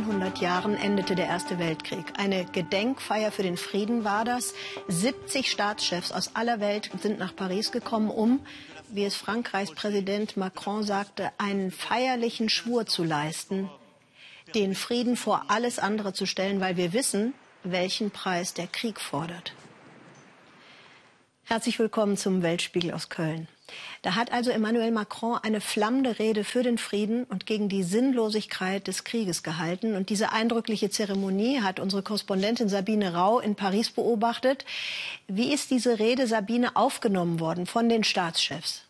100 Jahren endete der Erste Weltkrieg. Eine Gedenkfeier für den Frieden war das. 70 Staatschefs aus aller Welt sind nach Paris gekommen, um, wie es Frankreichs Präsident Macron sagte, einen feierlichen Schwur zu leisten, den Frieden vor alles andere zu stellen, weil wir wissen, welchen Preis der Krieg fordert. Herzlich willkommen zum Weltspiegel aus Köln. Da hat also Emmanuel Macron eine flammende Rede für den Frieden und gegen die Sinnlosigkeit des Krieges gehalten. Und diese eindrückliche Zeremonie hat unsere Korrespondentin Sabine Rau in Paris beobachtet. Wie ist diese Rede, Sabine, aufgenommen worden von den Staatschefs?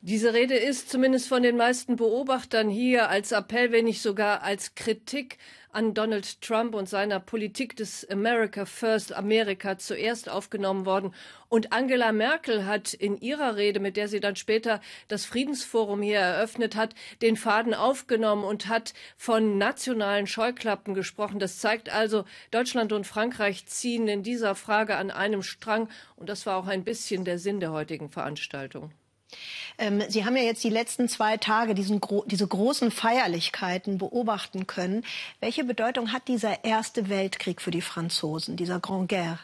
Diese Rede ist zumindest von den meisten Beobachtern hier als Appell, wenn nicht sogar als Kritik an Donald Trump und seiner Politik des America First, Amerika zuerst aufgenommen worden. Und Angela Merkel hat in ihrer Rede, mit der sie dann später das Friedensforum hier eröffnet hat, den Faden aufgenommen und hat von nationalen Scheuklappen gesprochen. Das zeigt also, Deutschland und Frankreich ziehen in dieser Frage an einem Strang. Und das war auch ein bisschen der Sinn der heutigen Veranstaltung. Ähm, Sie haben ja jetzt die letzten zwei Tage diesen, diese großen Feierlichkeiten beobachten können. Welche Bedeutung hat dieser Erste Weltkrieg für die Franzosen, dieser Grand Guerre?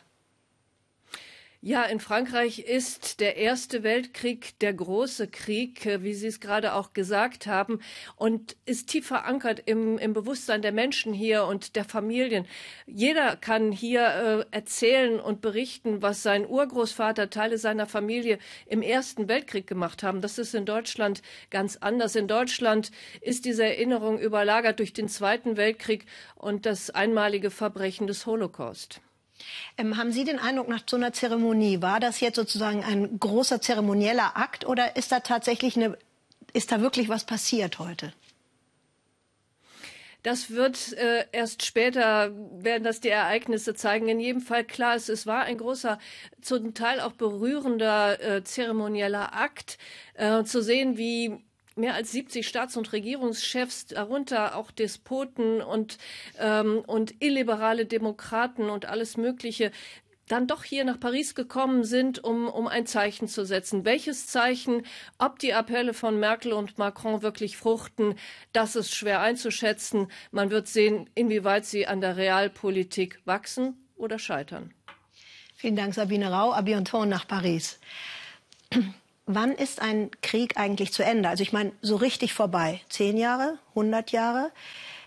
Ja, in Frankreich ist der Erste Weltkrieg der große Krieg, äh, wie Sie es gerade auch gesagt haben, und ist tief verankert im, im Bewusstsein der Menschen hier und der Familien. Jeder kann hier äh, erzählen und berichten, was sein Urgroßvater, Teile seiner Familie im Ersten Weltkrieg gemacht haben. Das ist in Deutschland ganz anders. In Deutschland ist diese Erinnerung überlagert durch den Zweiten Weltkrieg und das einmalige Verbrechen des Holocaust. Ähm, haben Sie den Eindruck nach so einer Zeremonie, war das jetzt sozusagen ein großer zeremonieller Akt oder ist da tatsächlich eine, ist da wirklich was passiert heute? Das wird äh, erst später, werden das die Ereignisse zeigen. In jedem Fall klar ist, es war ein großer, zum Teil auch berührender äh, zeremonieller Akt, äh, zu sehen, wie mehr als 70 Staats- und Regierungschefs, darunter auch Despoten und, ähm, und illiberale Demokraten und alles Mögliche, dann doch hier nach Paris gekommen sind, um, um ein Zeichen zu setzen. Welches Zeichen, ob die Appelle von Merkel und Macron wirklich fruchten, das ist schwer einzuschätzen. Man wird sehen, inwieweit sie an der Realpolitik wachsen oder scheitern. Vielen Dank, Sabine Rau. A bientôt nach Paris wann ist ein Krieg eigentlich zu Ende? Also ich meine, so richtig vorbei. Zehn Jahre, 100 Jahre?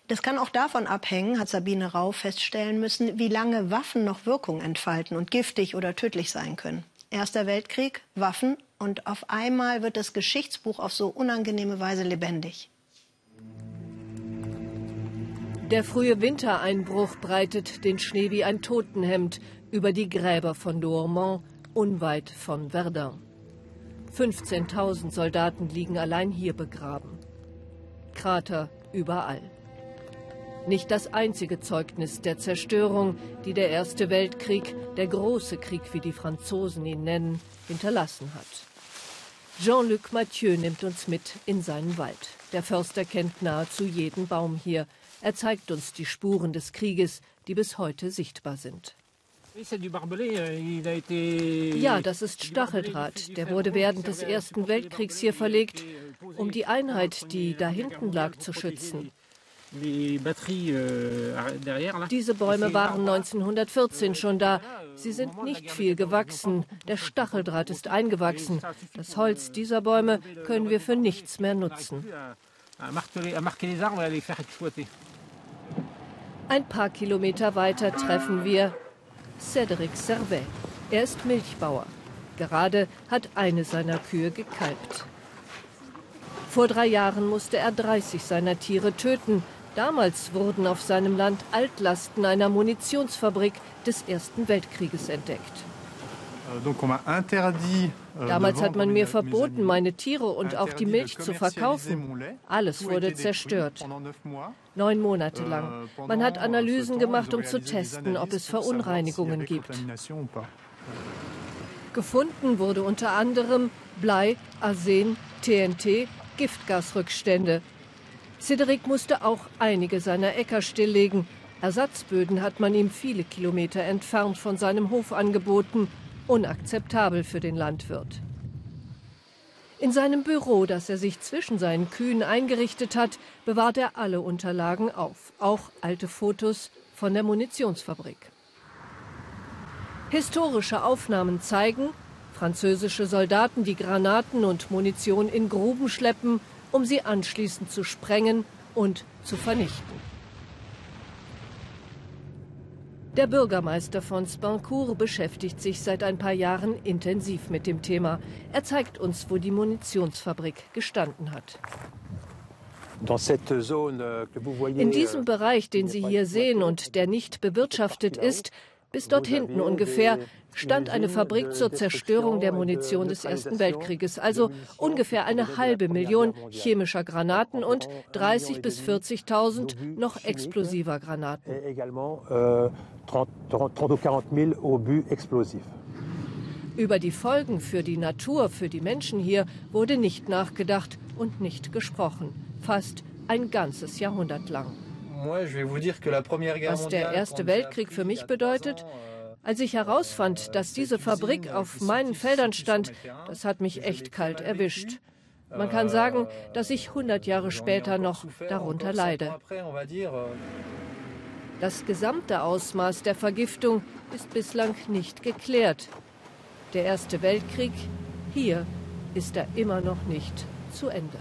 Das kann auch davon abhängen, hat Sabine Rau feststellen müssen, wie lange Waffen noch Wirkung entfalten und giftig oder tödlich sein können. Erster Weltkrieg, Waffen und auf einmal wird das Geschichtsbuch auf so unangenehme Weise lebendig. Der frühe Wintereinbruch breitet den Schnee wie ein Totenhemd über die Gräber von Douaumont, unweit von Verdun. 15.000 Soldaten liegen allein hier begraben. Krater überall. Nicht das einzige Zeugnis der Zerstörung, die der Erste Weltkrieg, der große Krieg, wie die Franzosen ihn nennen, hinterlassen hat. Jean-Luc Mathieu nimmt uns mit in seinen Wald. Der Förster kennt nahezu jeden Baum hier. Er zeigt uns die Spuren des Krieges, die bis heute sichtbar sind. Ja, das ist Stacheldraht. Der wurde während des Ersten Weltkriegs hier verlegt, um die Einheit, die da hinten lag, zu schützen. Euh, Diese Bäume waren 1914 schon da. Sie sind nicht viel gewachsen. Der Stacheldraht ist eingewachsen. Das Holz dieser Bäume können wir für nichts mehr nutzen. Ein paar Kilometer weiter treffen wir Cédric Servet. Er ist Milchbauer. Gerade hat eine seiner Kühe gekalbt. Vor drei Jahren musste er 30 seiner Tiere töten. Damals wurden auf seinem Land Altlasten einer Munitionsfabrik des Ersten Weltkrieges entdeckt. Euh, Damals hat man mir verboten, meine Tiere und auch die Milch zu verkaufen. Alles wurde zerstört. Neun Monate euh, lang. Man hat Analysen gemacht, um zu testen, ob es Verunreinigungen gibt. Gefunden wurde unter anderem Blei, Arsen, TNT, Giftgasrückstände. Cedric musste auch einige seiner Äcker stilllegen. Ersatzböden hat man ihm viele Kilometer entfernt von seinem Hof angeboten unakzeptabel für den Landwirt. In seinem Büro, das er sich zwischen seinen Kühen eingerichtet hat, bewahrt er alle Unterlagen auf, auch alte Fotos von der Munitionsfabrik. Historische Aufnahmen zeigen, französische Soldaten, die Granaten und Munition in Gruben schleppen, um sie anschließend zu sprengen und zu vernichten. Der Bürgermeister von Spancourt beschäftigt sich seit ein paar Jahren intensiv mit dem Thema. Er zeigt uns, wo die Munitionsfabrik gestanden hat. In diesem Bereich, den Sie hier sehen und der nicht bewirtschaftet ist, bis dort hinten ungefähr stand eine Fabrik zur Zerstörung der Munition des Ersten Weltkrieges, also ungefähr eine halbe Million chemischer Granaten und 30.000 bis 40.000 noch explosiver Granaten. Über die Folgen für die Natur, für die Menschen hier wurde nicht nachgedacht und nicht gesprochen. Fast ein ganzes Jahrhundert lang. Was der Erste Weltkrieg für mich bedeutet, als ich herausfand, dass diese Fabrik auf meinen Feldern stand, das hat mich echt kalt erwischt. Man kann sagen, dass ich 100 Jahre später noch darunter leide. Das gesamte Ausmaß der Vergiftung ist bislang nicht geklärt. Der Erste Weltkrieg, hier ist er immer noch nicht zu Ende.